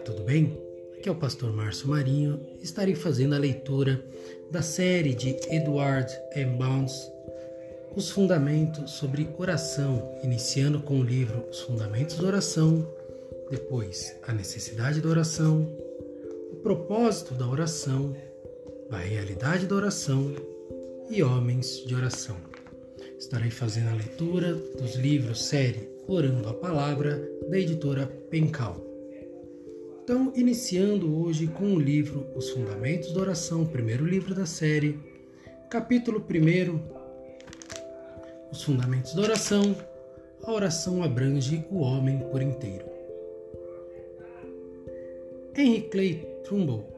tudo bem? Aqui é o pastor Márcio Marinho. Estarei fazendo a leitura da série de Edward M. Bounds, Os Fundamentos sobre Oração, iniciando com o livro Os Fundamentos da Oração, depois A Necessidade da Oração, O Propósito da Oração, A Realidade da Oração e Homens de Oração. Estarei fazendo a leitura dos livros série Orando a Palavra, da editora Pencal. Então, iniciando hoje com o livro Os Fundamentos da Oração, primeiro livro da série, capítulo 1, Os Fundamentos da Oração, a oração abrange o homem por inteiro. Henry Clay Trumbull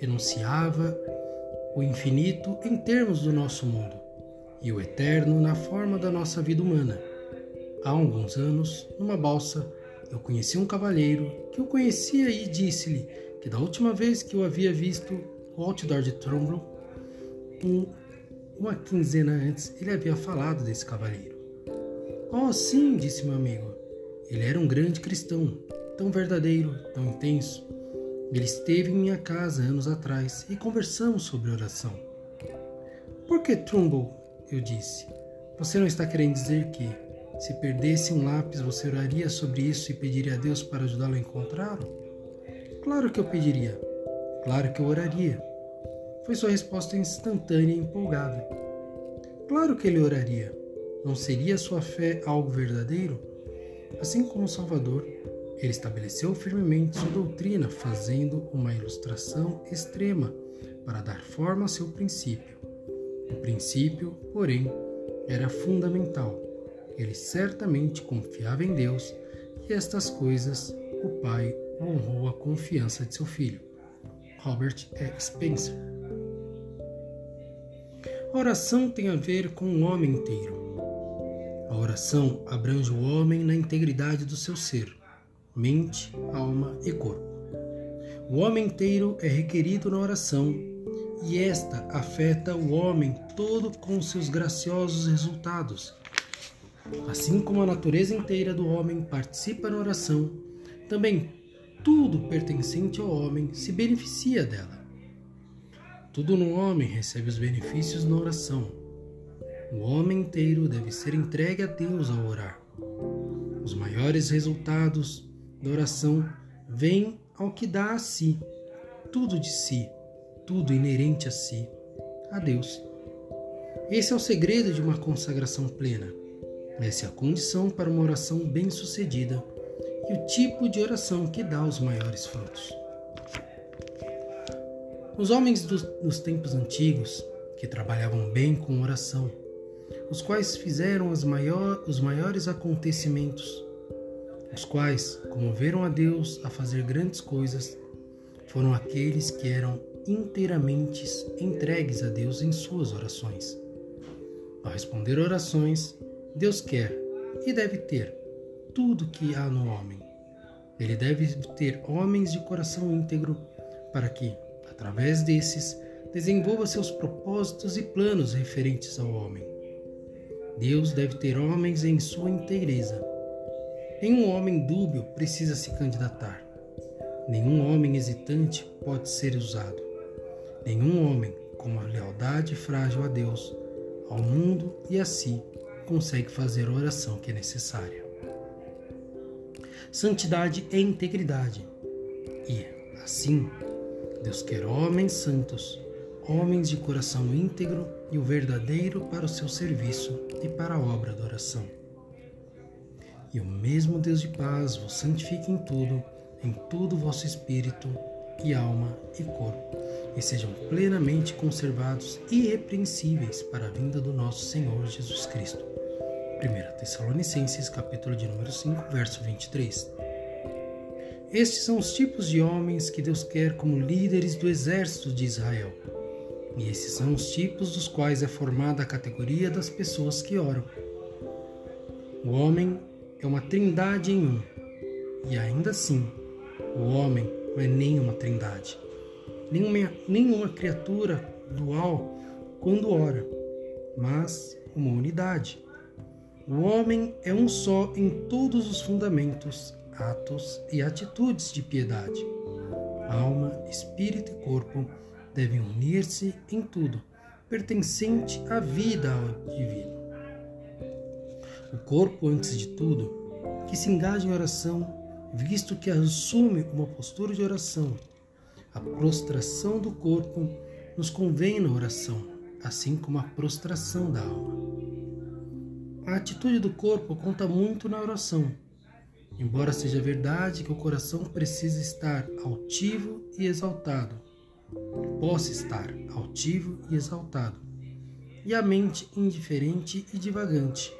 enunciava o infinito em termos do nosso mundo e o eterno na forma da nossa vida humana. Há alguns anos, numa balsa, eu conheci um cavalheiro que o conhecia e disse-lhe que da última vez que eu havia visto o outdoor de Trumbull, um, uma quinzena antes, ele havia falado desse cavalheiro. Oh, sim, disse meu amigo. Ele era um grande cristão, tão verdadeiro, tão intenso. Ele esteve em minha casa anos atrás e conversamos sobre oração. Por que Trumbull? Eu disse. Você não está querendo dizer que, se perdesse um lápis, você oraria sobre isso e pediria a Deus para ajudá-lo a encontrá-lo? Claro que eu pediria. Claro que eu oraria. Foi sua resposta instantânea e empolgada. Claro que ele oraria. Não seria sua fé algo verdadeiro? Assim como o Salvador, ele estabeleceu firmemente sua doutrina, fazendo uma ilustração extrema para dar forma a seu princípio. O princípio, porém, era fundamental ele certamente confiava em Deus e estas coisas o pai honrou a confiança de seu filho. Robert E. Spencer. A oração tem a ver com o homem inteiro. A oração abrange o homem na integridade do seu ser, mente, alma e corpo. O homem inteiro é requerido na oração e esta afeta o homem todo com seus graciosos resultados Assim como a natureza inteira do homem participa na oração, também tudo pertencente ao homem se beneficia dela. Tudo no homem recebe os benefícios na oração. O homem inteiro deve ser entregue a Deus ao orar. Os maiores resultados da oração vêm ao que dá a si, tudo de si, tudo inerente a si, a Deus. Esse é o segredo de uma consagração plena essa é a condição para uma oração bem-sucedida e o tipo de oração que dá os maiores frutos. Os homens dos, dos tempos antigos, que trabalhavam bem com oração, os quais fizeram maior, os maiores acontecimentos, os quais comoveram a Deus a fazer grandes coisas, foram aqueles que eram inteiramente entregues a Deus em suas orações. Ao responder orações, Deus quer e deve ter tudo que há no homem. Ele deve ter homens de coração íntegro para que, através desses, desenvolva seus propósitos e planos referentes ao homem. Deus deve ter homens em sua inteireza. Nenhum homem dúbio precisa se candidatar. Nenhum homem hesitante pode ser usado. Nenhum homem com uma lealdade frágil a Deus, ao mundo e a si consegue fazer a oração que é necessária. Santidade é integridade. E, assim, Deus quer homens santos, homens de coração íntegro e o verdadeiro para o seu serviço e para a obra da oração. E o mesmo Deus de paz vos santifique em tudo, em tudo vosso espírito e alma e corpo, e sejam plenamente conservados irrepreensíveis para a vinda do nosso Senhor Jesus Cristo. 1 Tessalonicenses, capítulo de número 5, verso 23. Estes são os tipos de homens que Deus quer como líderes do exército de Israel. E esses são os tipos dos quais é formada a categoria das pessoas que oram. O homem é uma trindade em um, e ainda assim, o homem não é nenhuma trindade, nenhuma, nenhuma criatura dual quando ora, mas uma unidade. O homem é um só em todos os fundamentos, atos e atitudes de piedade. Alma, espírito e corpo devem unir-se em tudo, pertencente à vida divina. O corpo, antes de tudo, que se engaja em oração, visto que assume uma postura de oração. A prostração do corpo nos convém na oração, assim como a prostração da alma. A atitude do corpo conta muito na oração, embora seja verdade que o coração precisa estar altivo e exaltado, possa estar altivo e exaltado, e a mente indiferente e divagante,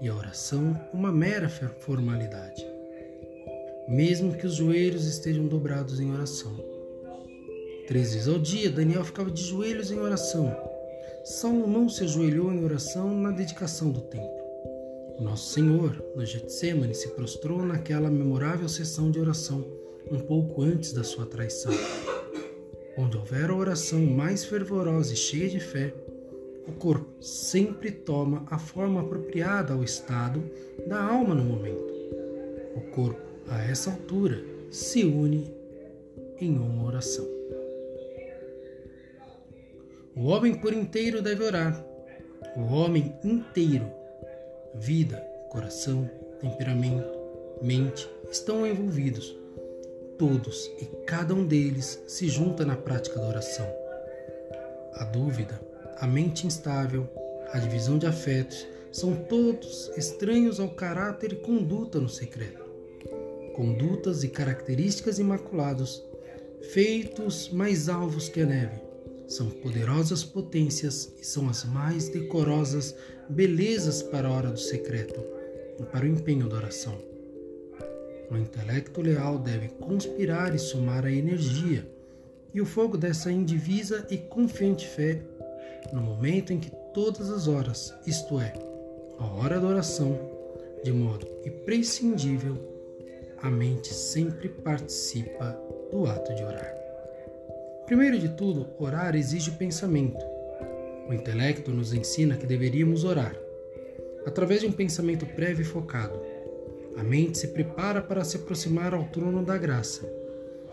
e a oração uma mera formalidade, mesmo que os joelhos estejam dobrados em oração. Três vezes ao dia, Daniel ficava de joelhos em oração. Saulo não se ajoelhou em oração na dedicação do templo. Nosso Senhor, no Getsemane, se prostrou naquela memorável sessão de oração um pouco antes da sua traição. Onde houver a oração mais fervorosa e cheia de fé, o corpo sempre toma a forma apropriada ao estado da alma no momento. O corpo, a essa altura, se une em uma oração. O homem por inteiro deve orar. O homem inteiro vida, coração, temperamento, mente estão envolvidos. Todos e cada um deles se junta na prática da oração. A dúvida, a mente instável, a divisão de afetos são todos estranhos ao caráter e conduta no secreto. Condutas e características imaculados, feitos mais alvos que a neve, são poderosas potências e são as mais decorosas belezas para a hora do secreto e para o empenho da oração. O intelecto leal deve conspirar e somar a energia e o fogo dessa indivisa e confiante fé no momento em que todas as horas, isto é, a hora da oração, de modo imprescindível, a mente sempre participa do ato de orar. Primeiro de tudo, orar exige pensamento. O intelecto nos ensina que deveríamos orar, através de um pensamento prévio e focado. A mente se prepara para se aproximar ao trono da graça.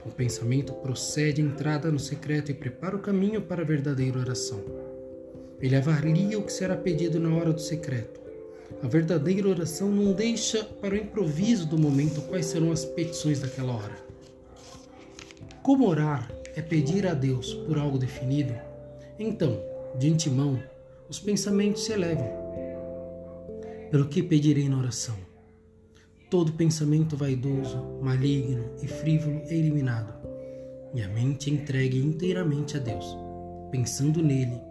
O pensamento procede à entrada no secreto e prepara o caminho para a verdadeira oração. Ele avalia o que será pedido na hora do secreto. A verdadeira oração não deixa para o improviso do momento quais serão as petições daquela hora. Como orar é pedir a Deus por algo definido, então, de antemão, os pensamentos se elevam. Pelo que pedirei na oração? Todo pensamento vaidoso, maligno e frívolo é eliminado, e a mente é entregue inteiramente a Deus, pensando nele,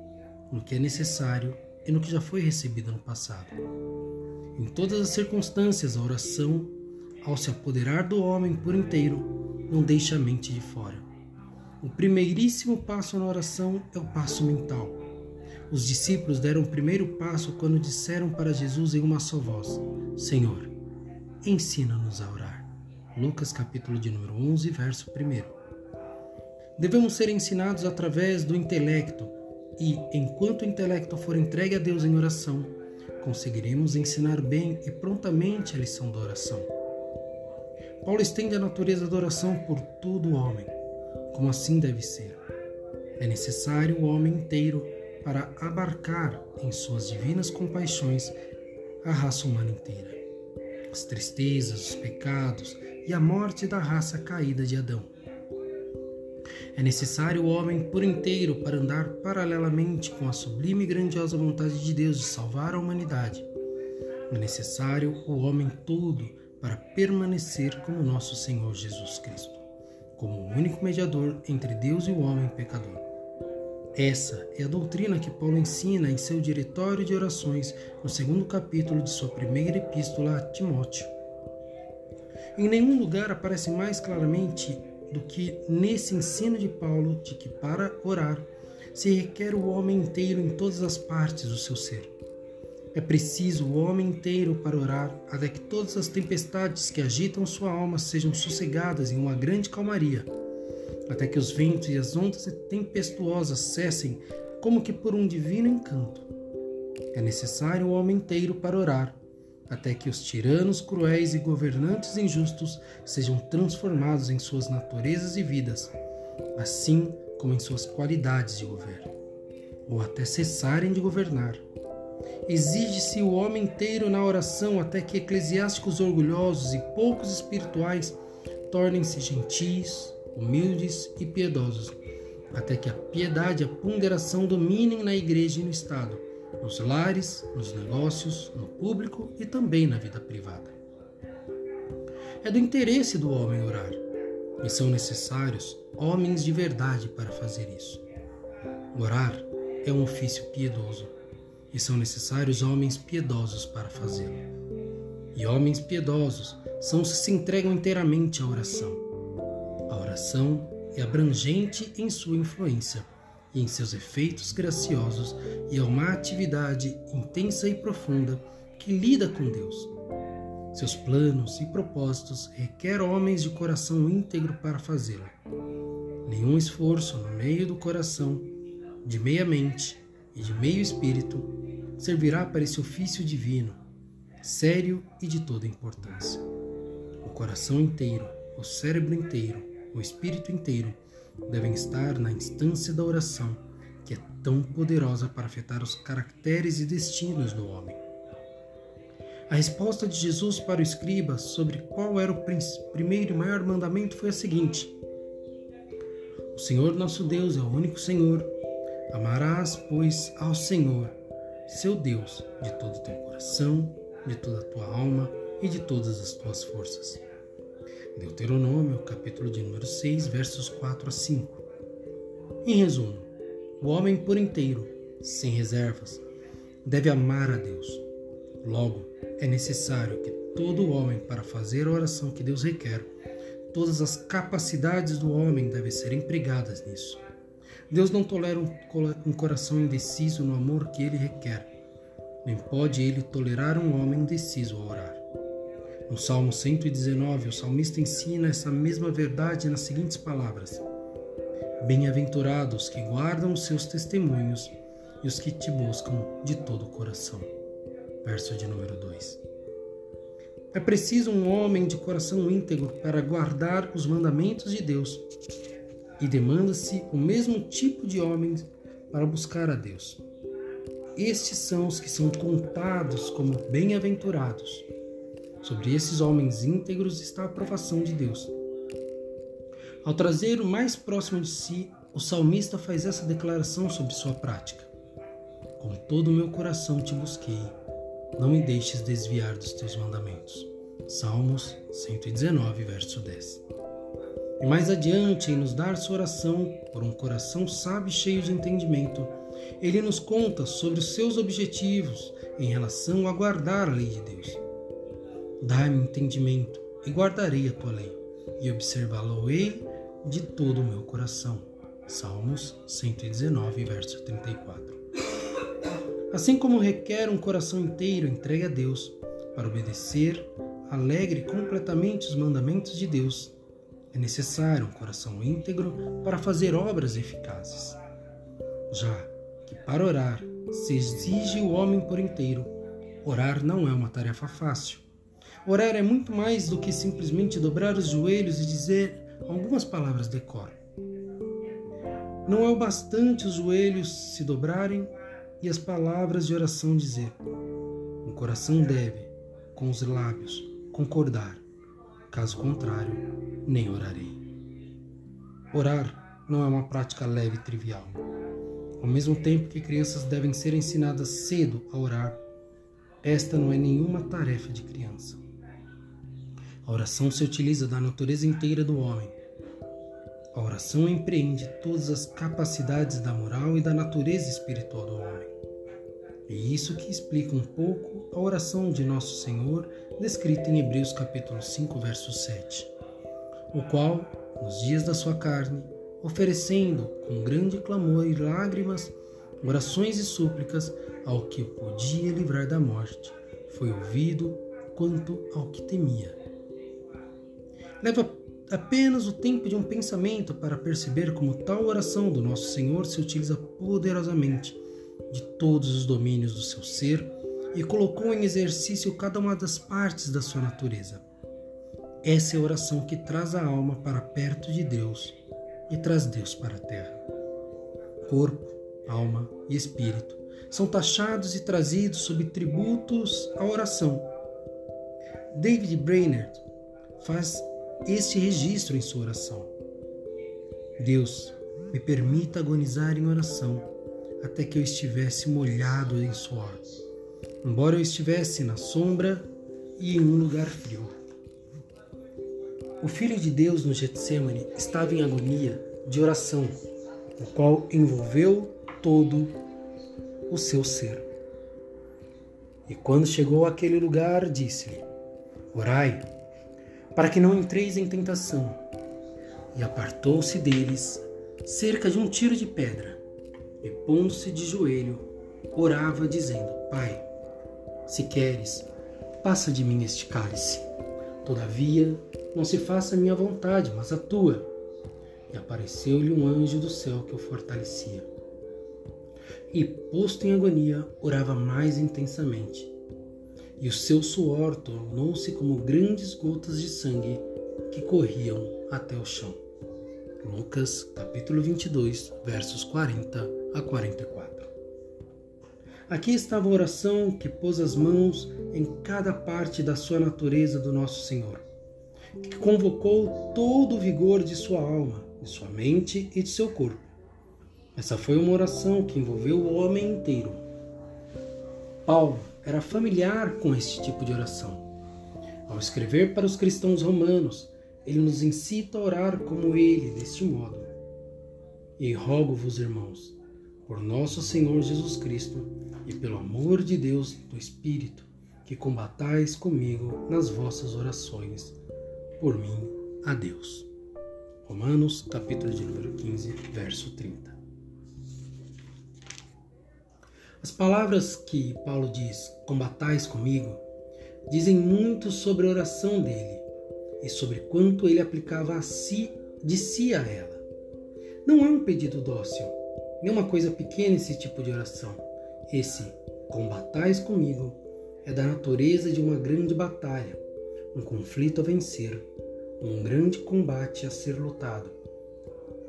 no que é necessário e no que já foi recebido no passado. Em todas as circunstâncias, a oração, ao se apoderar do homem por inteiro, não deixa a mente de fora. O primeiríssimo passo na oração é o passo mental. Os discípulos deram o primeiro passo quando disseram para Jesus em uma só voz: Senhor, ensina-nos a orar. Lucas capítulo de número 11, verso 1. Devemos ser ensinados através do intelecto e, enquanto o intelecto for entregue a Deus em oração, conseguiremos ensinar bem e prontamente a lição da oração. Paulo estende a natureza da oração por todo o homem como assim deve ser. É necessário o homem inteiro para abarcar em suas divinas compaixões a raça humana inteira, as tristezas, os pecados e a morte da raça caída de Adão. É necessário o homem por inteiro para andar paralelamente com a sublime e grandiosa vontade de Deus de salvar a humanidade. É necessário o homem todo para permanecer como nosso Senhor Jesus Cristo como o único mediador entre Deus e o homem pecador. Essa é a doutrina que Paulo ensina em seu diretório de orações no segundo capítulo de sua primeira epístola a Timóteo. Em nenhum lugar aparece mais claramente do que nesse ensino de Paulo de que para orar se requer o homem inteiro em todas as partes do seu ser. É preciso o homem inteiro para orar, até que todas as tempestades que agitam sua alma sejam sossegadas em uma grande calmaria, até que os ventos e as ondas tempestuosas cessem como que por um divino encanto. É necessário o homem inteiro para orar, até que os tiranos cruéis e governantes injustos sejam transformados em suas naturezas e vidas, assim como em suas qualidades de governo, ou até cessarem de governar. Exige-se o homem inteiro na oração até que eclesiásticos orgulhosos e poucos espirituais tornem-se gentis, humildes e piedosos, até que a piedade e a ponderação dominem na igreja e no Estado, nos lares, nos negócios, no público e também na vida privada. É do interesse do homem orar, e são necessários homens de verdade para fazer isso. Orar é um ofício piedoso, e são necessários homens piedosos para fazê-lo. E homens piedosos são os que se entregam inteiramente à oração. A oração é abrangente em sua influência e em seus efeitos graciosos, e é uma atividade intensa e profunda que lida com Deus. Seus planos e propósitos requer homens de coração íntegro para fazê-lo. Nenhum esforço no meio do coração, de meia mente e de meio espírito servirá para esse ofício divino, sério e de toda importância. O coração inteiro, o cérebro inteiro, o espírito inteiro devem estar na instância da oração, que é tão poderosa para afetar os caracteres e destinos do homem. A resposta de Jesus para o escriba sobre qual era o primeiro e maior mandamento foi a seguinte: O Senhor nosso Deus é o único Senhor. Amarás, pois, ao Senhor, seu Deus, de todo o teu coração, de toda a tua alma e de todas as tuas forças. Deuteronômio, capítulo de número 6, versos 4 a 5. Em resumo, o homem por inteiro, sem reservas, deve amar a Deus. Logo, é necessário que todo homem, para fazer a oração que Deus requer, todas as capacidades do homem devem ser empregadas nisso. Deus não tolera um coração indeciso no amor que ele requer, nem pode ele tolerar um homem indeciso a orar. No Salmo 119, o salmista ensina essa mesma verdade nas seguintes palavras: Bem-aventurados que guardam os seus testemunhos e os que te buscam de todo o coração. Verso de número 2. É preciso um homem de coração íntegro para guardar os mandamentos de Deus, e demanda-se o mesmo tipo de homens para buscar a Deus. Estes são os que são contados como bem-aventurados Sobre esses homens íntegros está a aprovação de Deus. Ao trazer o mais próximo de si, o salmista faz essa declaração sobre sua prática: Com todo o meu coração te busquei, não me deixes desviar dos teus mandamentos. Salmos 119, verso 10. E mais adiante, em nos dar sua oração por um coração sábio e cheio de entendimento, ele nos conta sobre os seus objetivos em relação a guardar a lei de Deus. Dai-me entendimento e guardarei a tua lei, e observá-lo-ei de todo o meu coração. Salmos 119, verso 34. Assim como requer um coração inteiro entregue a Deus para obedecer alegre completamente os mandamentos de Deus, é necessário um coração íntegro para fazer obras eficazes. Já que para orar se exige o homem por inteiro, orar não é uma tarefa fácil Orar é muito mais do que simplesmente dobrar os joelhos e dizer algumas palavras de cor. Não é o bastante os joelhos se dobrarem e as palavras de oração dizer. O coração deve, com os lábios, concordar. Caso contrário, nem orarei. Orar não é uma prática leve e trivial. Ao mesmo tempo que crianças devem ser ensinadas cedo a orar, esta não é nenhuma tarefa de criança. A oração se utiliza da natureza inteira do homem. A oração empreende todas as capacidades da moral e da natureza espiritual do homem. É isso que explica um pouco a oração de Nosso Senhor, descrita em Hebreus capítulo 5, verso 7, o qual, nos dias da sua carne, oferecendo com grande clamor e lágrimas, orações e súplicas ao que o podia livrar da morte, foi ouvido quanto ao que temia. Leva apenas o tempo de um pensamento para perceber como tal oração do nosso Senhor se utiliza poderosamente de todos os domínios do seu ser e colocou em exercício cada uma das partes da sua natureza. Essa é a oração que traz a alma para perto de Deus e traz Deus para a terra. Corpo, alma e espírito são taxados e trazidos sob tributos à oração. David Brainerd faz este registro em sua oração. Deus, me permita agonizar em oração até que eu estivesse molhado em suor, embora eu estivesse na sombra e em um lugar frio. O Filho de Deus no Getsemane estava em agonia de oração, o qual envolveu todo o seu ser. E quando chegou àquele lugar, disse-lhe: Orai, para que não entreis em tentação. E apartou-se deles cerca de um tiro de pedra, e pondo-se de joelho, orava, dizendo: Pai, se queres, passa de mim este cálice. Todavia, não se faça a minha vontade, mas a tua. E apareceu-lhe um anjo do céu que o fortalecia. E, posto em agonia, orava mais intensamente. E o seu suor tornou-se como grandes gotas de sangue que corriam até o chão. Lucas, capítulo 22, versos 40 a 44. Aqui estava a oração que pôs as mãos em cada parte da sua natureza do nosso Senhor, que convocou todo o vigor de sua alma, de sua mente e de seu corpo. Essa foi uma oração que envolveu o homem inteiro. Paulo era familiar com este tipo de oração. Ao escrever para os cristãos romanos, ele nos incita a orar como ele, deste modo. E rogo-vos, irmãos, por nosso Senhor Jesus Cristo e pelo amor de Deus do Espírito, que combatais comigo nas vossas orações, por mim a Deus. Romanos, capítulo de número 15, verso 30. As palavras que Paulo diz, combatais comigo, dizem muito sobre a oração dele e sobre quanto ele aplicava a si, de si a ela. Não é um pedido dócil, nem uma coisa pequena esse tipo de oração. Esse combatais comigo é da natureza de uma grande batalha, um conflito a vencer, um grande combate a ser lutado.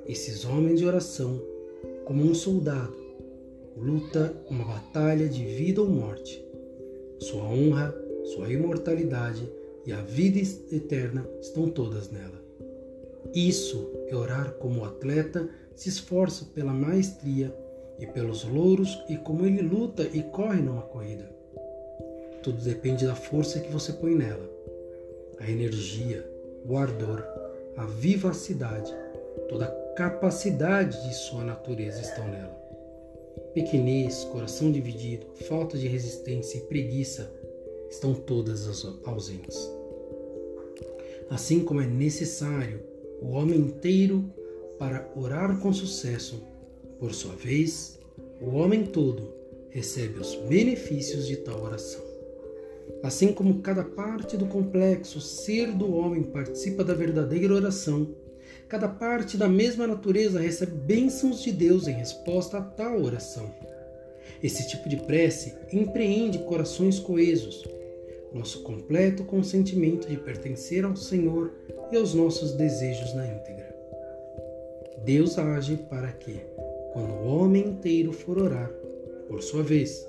Esses homens de oração, como um soldado, luta uma batalha de vida ou morte. Sua honra, sua imortalidade e a vida eterna estão todas nela. Isso é orar como atleta se esforça pela maestria e pelos louros e como ele luta e corre numa corrida. Tudo depende da força que você põe nela. A energia, o ardor, a vivacidade, toda a capacidade de sua natureza estão nela. Pequenez, coração dividido, falta de resistência e preguiça estão todas ausentes. Assim como é necessário o homem inteiro para orar com sucesso, por sua vez, o homem todo recebe os benefícios de tal oração. Assim como cada parte do complexo ser do homem participa da verdadeira oração, cada parte da mesma natureza recebe bênçãos de Deus em resposta a tal oração. Esse tipo de prece empreende corações coesos, nosso completo consentimento de pertencer ao Senhor e aos nossos desejos na íntegra. Deus age para que, quando o homem inteiro for orar, por sua vez,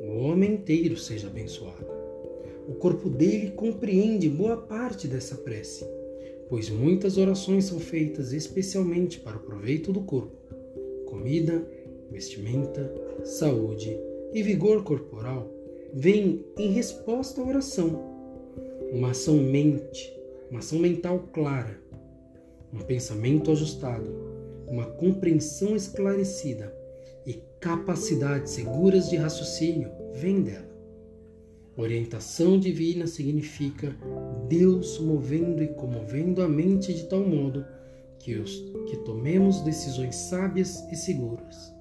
o homem inteiro seja abençoado. O corpo dele compreende boa parte dessa prece, pois muitas orações são feitas especialmente para o proveito do corpo: comida, vestimenta, saúde e vigor corporal vem em resposta à oração. Uma ação mente, uma ação mental clara, um pensamento ajustado, uma compreensão esclarecida e capacidades seguras de raciocínio vem dela. Orientação divina significa Deus movendo e comovendo a mente de tal modo que, os, que tomemos decisões sábias e seguras.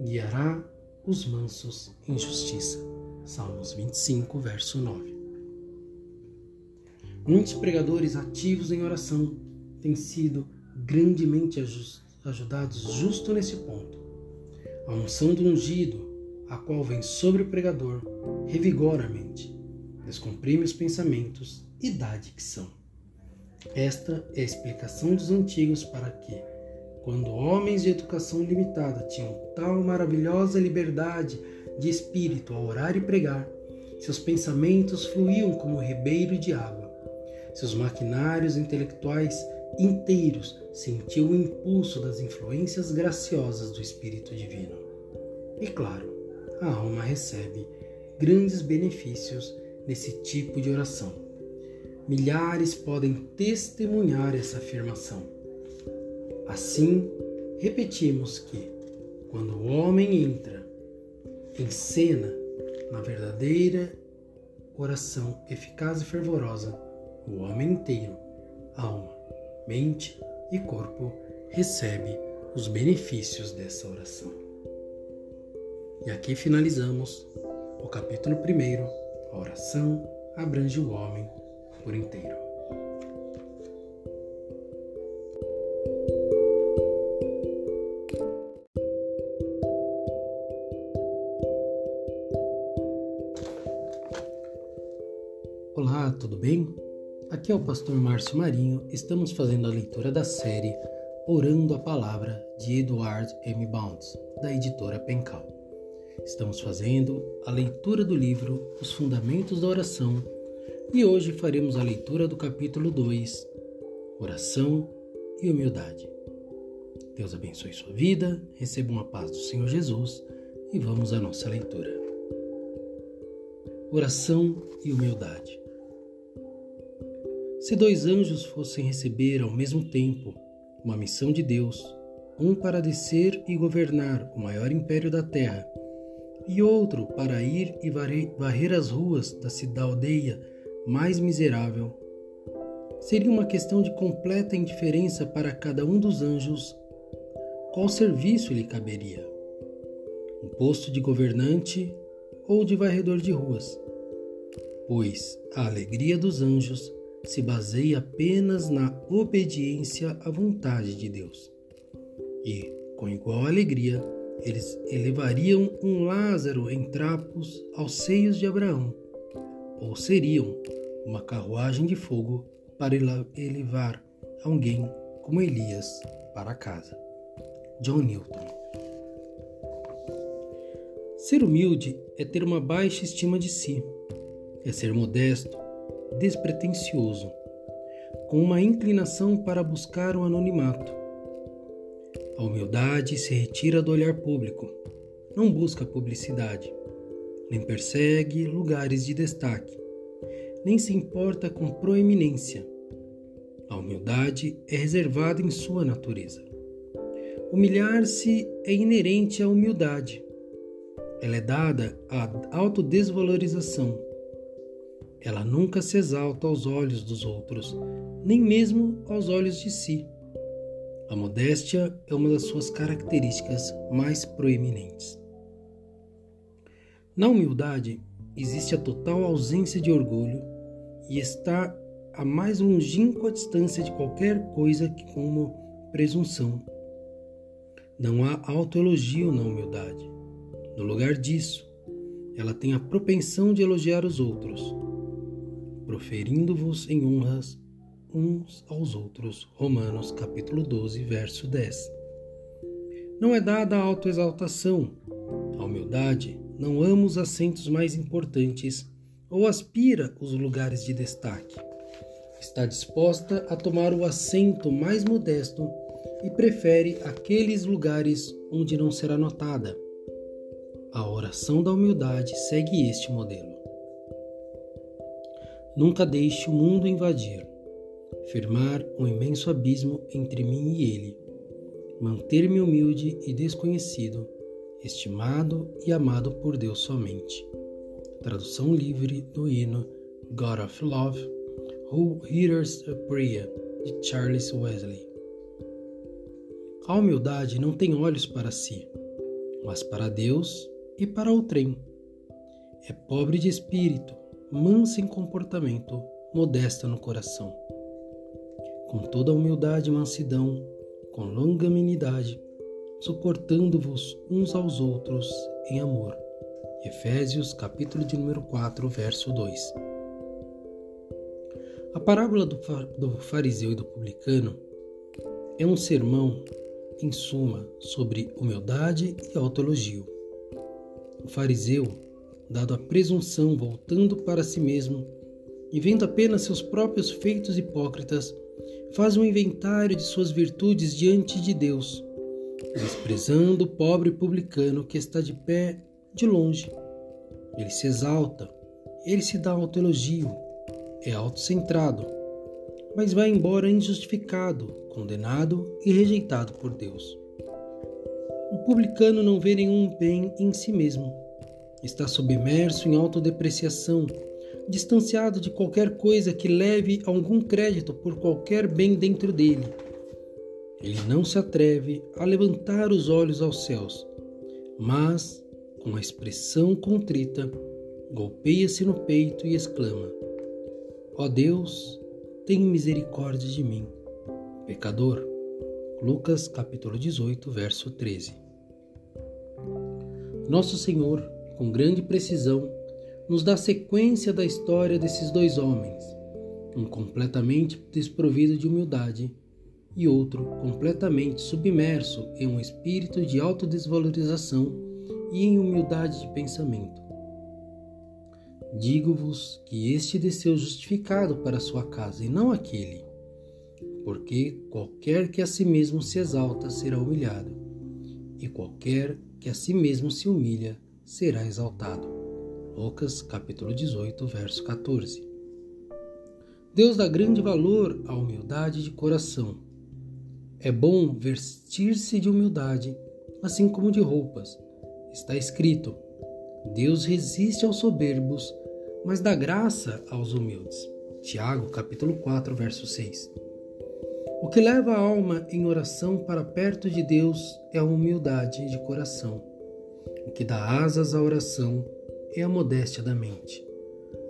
Guiará os mansos em justiça. Salmos 25, verso 9. Muitos pregadores ativos em oração têm sido grandemente ajudados justo nesse ponto. A unção do ungido, a qual vem sobre o pregador, revigora a mente, descomprime os pensamentos e dá dicção. Esta é a explicação dos antigos para que, quando homens de educação limitada tinham tal maravilhosa liberdade de espírito a orar e pregar, seus pensamentos fluíam como ribeiro de água. Seus maquinários intelectuais inteiros sentiam o impulso das influências graciosas do Espírito Divino. E claro, a alma recebe grandes benefícios nesse tipo de oração. Milhares podem testemunhar essa afirmação. Assim, repetimos que, quando o homem entra em cena na verdadeira oração eficaz e fervorosa, o homem inteiro, alma, mente e corpo, recebe os benefícios dessa oração. E aqui finalizamos o capítulo 1. A oração abrange o homem por inteiro. Pastor Márcio Marinho. Estamos fazendo a leitura da série Orando a Palavra de Edward M. Bounds, da editora Pencal. Estamos fazendo a leitura do livro Os Fundamentos da Oração e hoje faremos a leitura do capítulo 2, Oração e Humildade. Deus abençoe sua vida, recebam a paz do Senhor Jesus e vamos à nossa leitura. Oração e humildade. Se dois anjos fossem receber ao mesmo tempo uma missão de Deus, um para descer e governar o maior império da terra, e outro para ir e varrer as ruas da cidade aldeia mais miserável. Seria uma questão de completa indiferença para cada um dos anjos qual serviço lhe caberia: um posto de governante ou de varredor de ruas, pois a alegria dos anjos se baseia apenas na obediência à vontade de Deus. E, com igual alegria, eles elevariam um Lázaro em trapos aos seios de Abraão, ou seriam uma carruagem de fogo para elevar alguém como Elias para casa. John Newton. Ser humilde é ter uma baixa estima de si, é ser modesto, despretensioso, com uma inclinação para buscar o anonimato a humildade se retira do olhar público, não busca publicidade, nem persegue lugares de destaque, nem se importa com proeminência. A humildade é reservada em sua natureza. Humilhar-se é inerente à humildade. Ela é dada à autodesvalorização. Ela nunca se exalta aos olhos dos outros, nem mesmo aos olhos de si. A modéstia é uma das suas características mais proeminentes. Na humildade existe a total ausência de orgulho e está a mais longínqua distância de qualquer coisa que como presunção. Não há autoelogio na humildade. No lugar disso, ela tem a propensão de elogiar os outros, proferindo-vos em honras uns aos outros. Romanos capítulo 12, verso 10. Não é dada a autoexaltação. A humildade não ama os assentos mais importantes ou aspira os lugares de destaque. Está disposta a tomar o assento mais modesto e prefere aqueles lugares onde não será notada. A oração da humildade segue este modelo. Nunca deixe o mundo invadir firmar um imenso abismo entre mim e ele, manter-me humilde e desconhecido, estimado e amado por Deus somente. Tradução livre do hino God of Love, Who Hears a Prayer, de Charles Wesley. A humildade não tem olhos para si, mas para Deus e para o trem. É pobre de espírito, mansa em comportamento, modesta no coração com toda humildade e mansidão, com longanimidade, suportando-vos uns aos outros em amor, Efésios, capítulo de número 4, verso 2. A parábola do fariseu e do publicano é um sermão, em suma, sobre humildade e autoelogio. O fariseu, dado a presunção voltando para si mesmo e vendo apenas seus próprios feitos hipócritas, faz um inventário de suas virtudes diante de Deus, desprezando o pobre publicano que está de pé de longe. Ele se exalta, ele se dá autoelogio, é autocentrado, mas vai embora injustificado, condenado e rejeitado por Deus. O publicano não vê nenhum bem em si mesmo. Está submerso em autodepreciação, distanciado de qualquer coisa que leve algum crédito por qualquer bem dentro dele. Ele não se atreve a levantar os olhos aos céus, mas, com a expressão contrita, golpeia-se no peito e exclama: Ó oh Deus, tem misericórdia de mim, pecador. Lucas capítulo 18, verso 13. Nosso Senhor, com grande precisão, nos dá sequência da história desses dois homens, um completamente desprovido de humildade e outro completamente submerso em um espírito de autodesvalorização e em humildade de pensamento. Digo-vos que este desceu justificado para sua casa e não aquele, porque qualquer que a si mesmo se exalta será humilhado, e qualquer que a si mesmo se humilha será exaltado. Lucas capítulo 18, verso 14. Deus dá grande valor à humildade de coração. É bom vestir-se de humildade, assim como de roupas. Está escrito: Deus resiste aos soberbos, mas dá graça aos humildes. Tiago capítulo 4, verso 6. O que leva a alma em oração para perto de Deus é a humildade de coração. O que dá asas à oração é a modéstia da mente.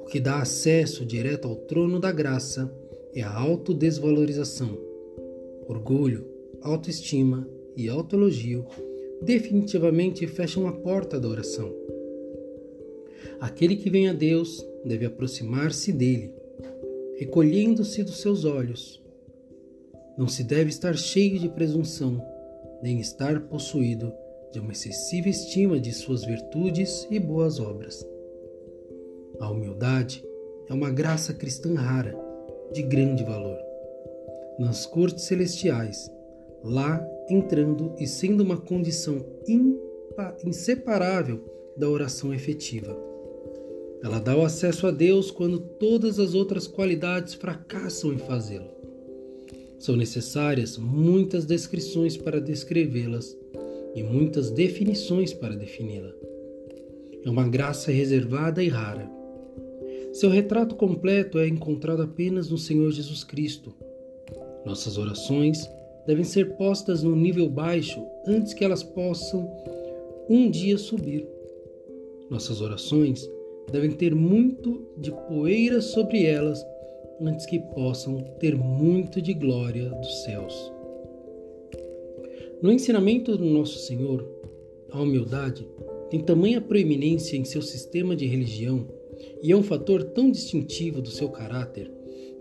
O que dá acesso direto ao trono da graça é a autodesvalorização. Orgulho, autoestima e autoelogio definitivamente fecham a porta da oração. Aquele que vem a Deus deve aproximar-se dele, recolhendo-se dos seus olhos. Não se deve estar cheio de presunção, nem estar possuído de uma excessiva estima de suas virtudes e boas obras. A humildade é uma graça cristã rara, de grande valor. Nas cortes celestiais, lá entrando e sendo uma condição inseparável da oração efetiva. Ela dá o acesso a Deus quando todas as outras qualidades fracassam em fazê-lo. São necessárias muitas descrições para descrevê-las e muitas definições para defini-la. É uma graça reservada e rara. Seu retrato completo é encontrado apenas no Senhor Jesus Cristo. Nossas orações devem ser postas num nível baixo antes que elas possam um dia subir. Nossas orações devem ter muito de poeira sobre elas antes que possam ter muito de glória dos céus. No ensinamento do Nosso Senhor, a humildade tem tamanha proeminência em seu sistema de religião e é um fator tão distintivo do seu caráter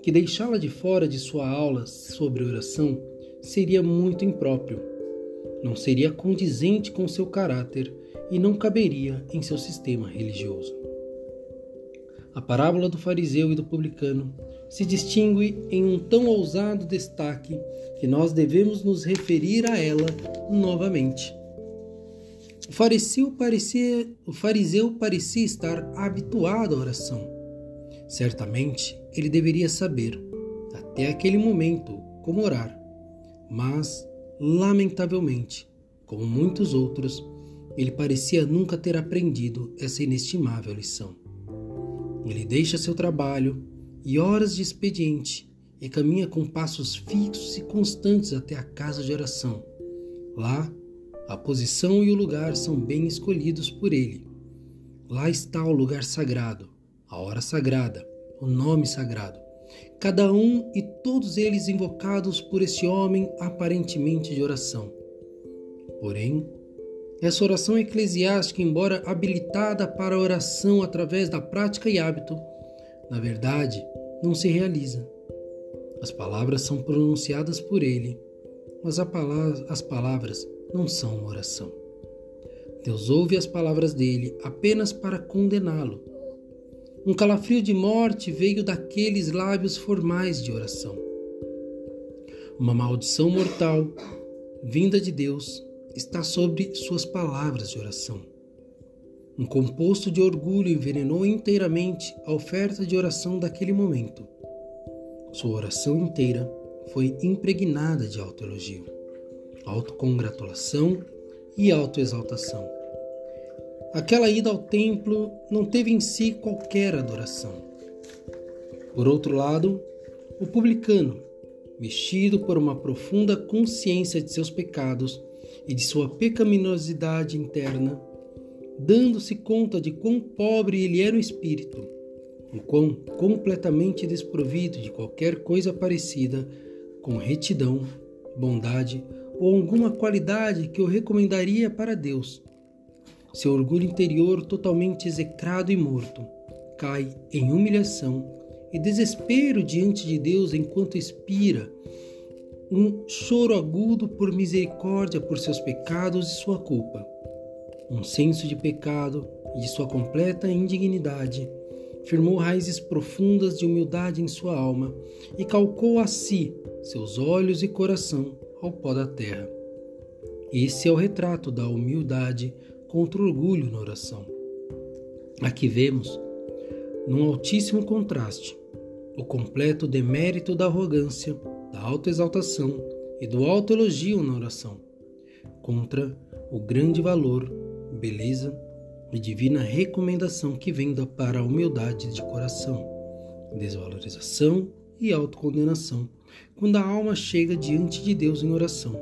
que deixá-la de fora de sua aula sobre oração seria muito impróprio, não seria condizente com seu caráter e não caberia em seu sistema religioso. A parábola do fariseu e do publicano se distingue em um tão ousado destaque que nós devemos nos referir a ela novamente. O fariseu parecia, o fariseu parecia estar habituado à oração. Certamente ele deveria saber, até aquele momento, como orar. Mas, lamentavelmente, como muitos outros, ele parecia nunca ter aprendido essa inestimável lição. Ele deixa seu trabalho e horas de expediente e caminha com passos fixos e constantes até a casa de oração. Lá, a posição e o lugar são bem escolhidos por ele. Lá está o lugar sagrado, a hora sagrada, o nome sagrado. Cada um e todos eles invocados por esse homem aparentemente de oração. Porém, Essa oração eclesiástica, embora habilitada para a oração através da prática e hábito, na verdade, não se realiza. As palavras são pronunciadas por ele, mas palavra, as palavras não são uma oração. Deus ouve as palavras dele apenas para condená-lo. Um calafrio de morte veio daqueles lábios formais de oração. Uma maldição mortal, vinda de Deus, está sobre suas palavras de oração. Um composto de orgulho envenenou inteiramente a oferta de oração daquele momento. Sua oração inteira foi impregnada de autoelogio, autocongratulação e autoexaltação. Aquela ida ao templo não teve em si qualquer adoração. Por outro lado, o publicano, mexido por uma profunda consciência de seus pecados e de sua pecaminosidade interna, dando-se conta de quão pobre ele era o espírito, o quão completamente desprovido de qualquer coisa parecida com retidão, bondade ou alguma qualidade que o recomendaria para Deus. Seu orgulho interior, totalmente execrado e morto, cai em humilhação e desespero diante de Deus enquanto expira um choro agudo por misericórdia por seus pecados e sua culpa. Um senso de pecado e de sua completa indignidade firmou raízes profundas de humildade em sua alma e calcou a si seus olhos e coração ao pó da terra. Esse é o retrato da humildade contra o orgulho na oração. Aqui vemos, num altíssimo contraste, o completo demérito da arrogância, da autoexaltação e do autoelogio na oração, contra o grande valor, beleza e divina recomendação que vem da para a humildade de coração, desvalorização e autocondenação quando a alma chega diante de Deus em oração.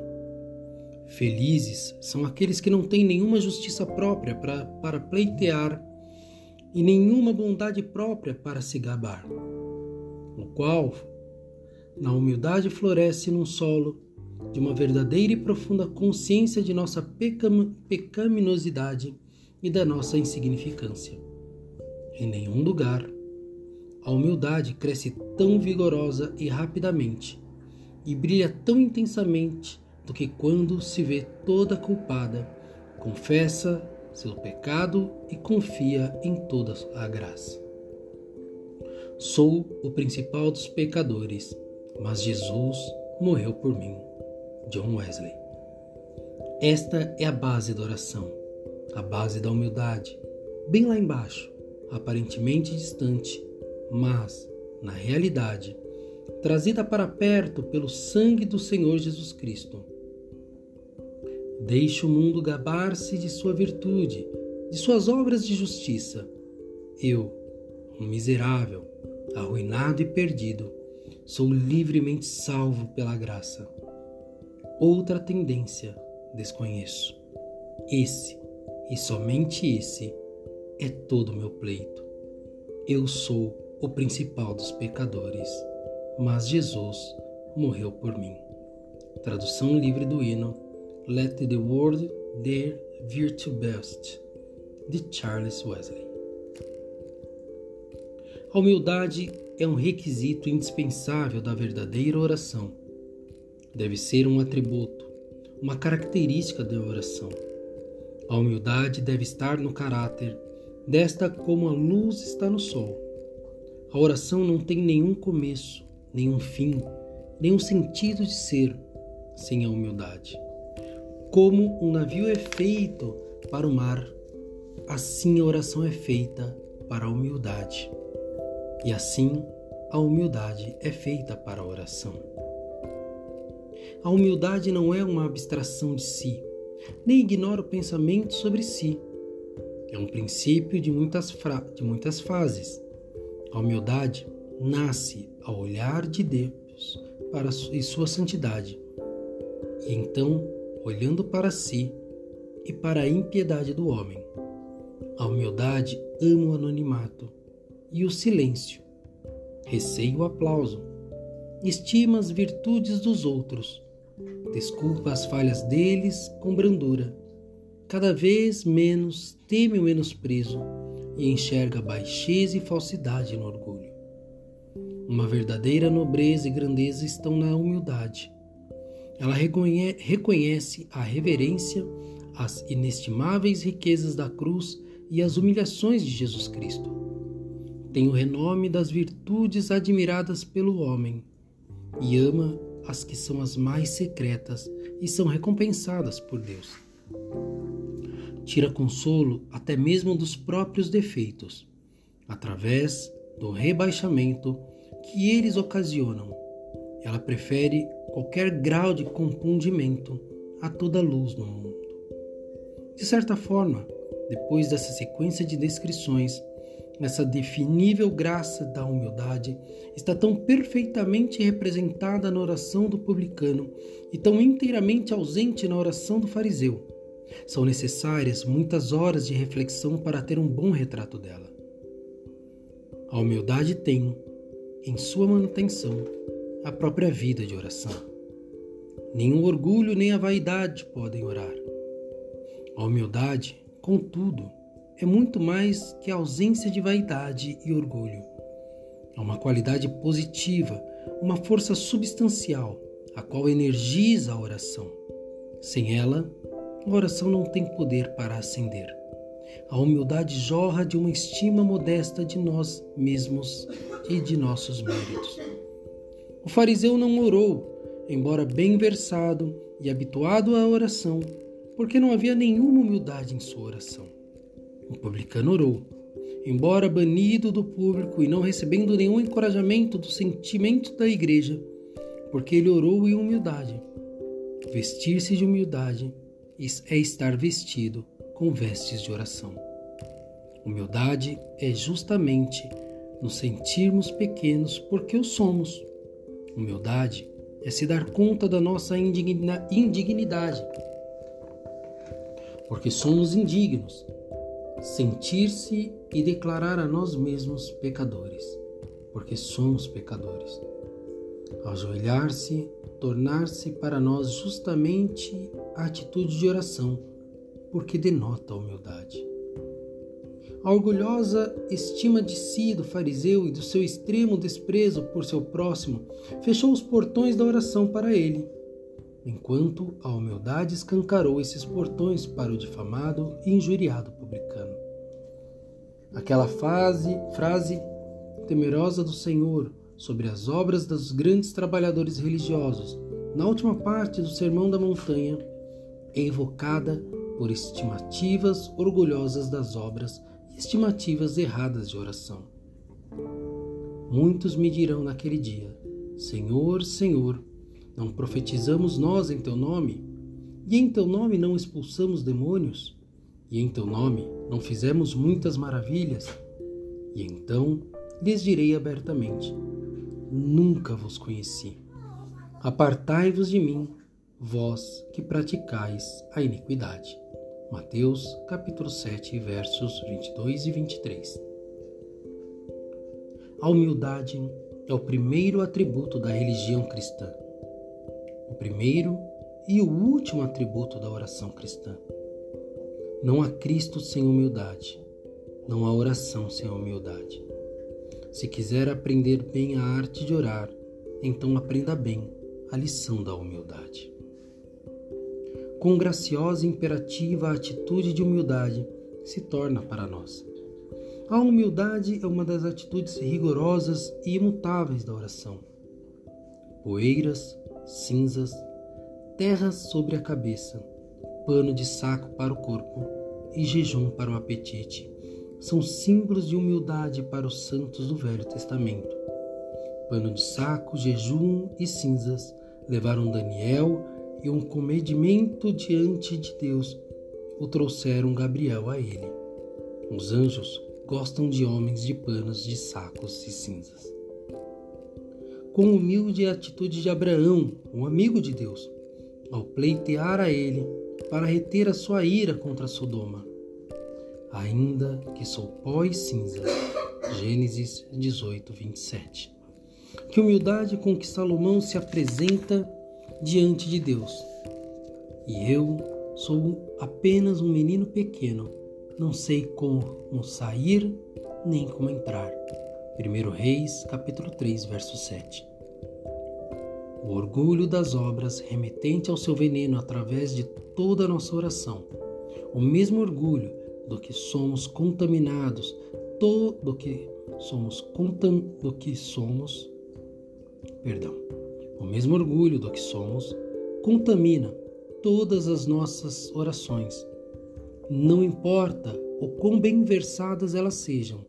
Felizes são aqueles que não têm nenhuma justiça própria para, para pleitear e nenhuma bondade própria para se gabar, o qual, na humildade, floresce num solo de uma verdadeira e profunda consciência de nossa pecam, pecaminosidade e da nossa insignificância. Em nenhum lugar a humildade cresce tão vigorosa e rapidamente e brilha tão intensamente do que quando se vê toda culpada, confessa seu pecado e confia em toda a graça. Sou o principal dos pecadores, mas Jesus morreu por mim. John Wesley. Esta é a base da oração, a base da humildade, bem lá embaixo, aparentemente distante, mas, na realidade, trazida para perto pelo sangue do Senhor Jesus Cristo. Deixe o mundo gabar-se de sua virtude, de suas obras de justiça. Eu, um miserável, arruinado e perdido, sou livremente salvo pela graça. Outra tendência desconheço. Esse, e somente esse, é todo o meu pleito. Eu sou o principal dos pecadores, mas Jesus morreu por mim. Tradução livre do hino Let the World Their Virtue Best, de Charles Wesley. A humildade é um requisito indispensável da verdadeira oração. Deve ser um atributo, uma característica da oração. A humildade deve estar no caráter, desta como a luz está no sol a oração não tem nenhum começo, nenhum fim, nenhum sentido de ser sem a humildade. Como um navio é feito para o mar, assim a oração é feita para a humildade. E assim a humildade é feita para a oração. A humildade não é uma abstração de si, nem ignora o pensamento sobre si. É um princípio de muitas, de muitas fases a humildade nasce ao olhar de Deus para e sua santidade, e então, olhando para si e para a impiedade do homem. A humildade ama o anonimato e o silêncio, receia o aplauso, estima as virtudes dos outros, desculpa as falhas deles com brandura cada vez menos teme o menosprezo e enxerga baixeza e falsidade no orgulho. Uma verdadeira nobreza e grandeza estão na humildade. Ela reconhece a reverência, as inestimáveis riquezas da cruz e as humilhações de Jesus Cristo. Tem o renome das virtudes admiradas pelo homem e ama as que são as mais secretas e são recompensadas por Deus. Tira consolo até mesmo dos próprios defeitos, através do rebaixamento que eles ocasionam. Ela prefere qualquer grau de compungimento a toda luz no mundo. De certa forma, depois dessa sequência de descrições, essa definível graça da humildade está tão perfeitamente representada na oração do publicano e tão inteiramente ausente na oração do fariseu. São necessárias muitas horas de reflexão para ter um bom retrato dela. A humildade tem, em sua manutenção, a própria vida de oração. O orgulho nem a vaidade podem orar. A humildade, contudo, é muito mais que a ausência de vaidade e orgulho. É uma qualidade positiva, uma força substancial, a qual energiza a oração. Sem ela, a oração não tem poder para ascender. A humildade jorra de uma estima modesta de nós mesmos e de nossos méritos. O fariseu não orou, embora bem versado e habituado à oração, porque não havia nenhuma humildade em sua oração. O publicano orou. Embora banido do público e não recebendo nenhum encorajamento do sentimento da igreja, porque ele orou em humildade. Vestir-se de humildade é estar vestido com vestes de oração. Humildade é justamente nos sentirmos pequenos porque o somos. Humildade é se dar conta da nossa indignidade, porque somos indignos sentir-se e declarar a nós mesmos pecadores, porque somos pecadores. Ajoelhar-se, tornar-se para nós justamente a atitude de oração, porque denota a humildade. A orgulhosa estima de si do fariseu e do seu extremo desprezo por seu próximo fechou os portões da oração para ele enquanto a humildade escancarou esses portões para o difamado e injuriado publicano. Aquela fase, frase temerosa do Senhor sobre as obras dos grandes trabalhadores religiosos, na última parte do Sermão da Montanha, é evocada por estimativas orgulhosas das obras e estimativas erradas de oração. Muitos me dirão naquele dia: Senhor, Senhor, não profetizamos nós em teu nome? E em teu nome não expulsamos demônios? E em teu nome não fizemos muitas maravilhas? E então lhes direi abertamente: Nunca vos conheci. Apartai-vos de mim, vós que praticais a iniquidade. Mateus capítulo 7, versos 22 e 23. A humildade é o primeiro atributo da religião cristã o primeiro e o último atributo da oração cristã. Não há Cristo sem humildade, não há oração sem humildade. Se quiser aprender bem a arte de orar, então aprenda bem a lição da humildade. Com graciosa e imperativa atitude de humildade se torna para nós. A humildade é uma das atitudes rigorosas e imutáveis da oração. Poeiras, cinzas, terra sobre a cabeça, pano de saco para o corpo e jejum para o apetite. São símbolos de humildade para os santos do Velho Testamento. Pano de saco, jejum e cinzas levaram Daniel e um comedimento diante de Deus o trouxeram Gabriel a ele. Os anjos gostam de homens de panos de sacos e cinzas com humilde atitude de Abraão, um amigo de Deus, ao pleitear a ele para reter a sua ira contra Sodoma. Ainda que sou pó e cinza. Gênesis 18, 27. Que humildade com que Salomão se apresenta diante de Deus. E eu Sou apenas um menino pequeno, não sei como sair nem como entrar. 1 Reis, capítulo 3, verso 7. O orgulho das obras remetente ao seu veneno através de toda a nossa oração. O mesmo orgulho do que somos contaminados, do que somos contam, do que somos, perdão. O mesmo orgulho do que somos contamina todas as nossas orações. Não importa o quão bem versadas elas sejam.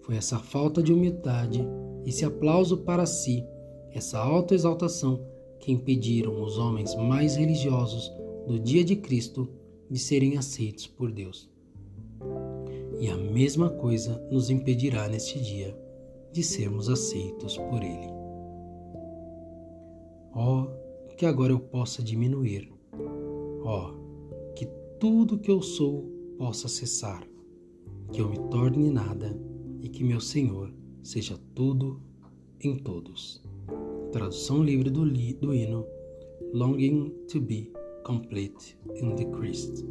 Foi essa falta de humildade, esse aplauso para si, essa autoexaltação que impediram os homens mais religiosos do dia de Cristo de serem aceitos por Deus. E a mesma coisa nos impedirá neste dia de sermos aceitos por Ele. Ó, oh, que agora eu possa diminuir Ó, oh, que tudo que eu sou possa cessar, que eu me torne nada e que meu Senhor seja tudo em todos. Tradução livre do, li, do hino Longing to be Complete in the Christ,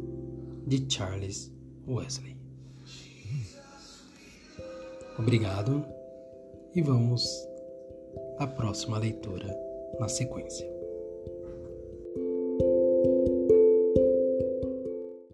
de Charles Wesley. Obrigado e vamos à próxima leitura na sequência.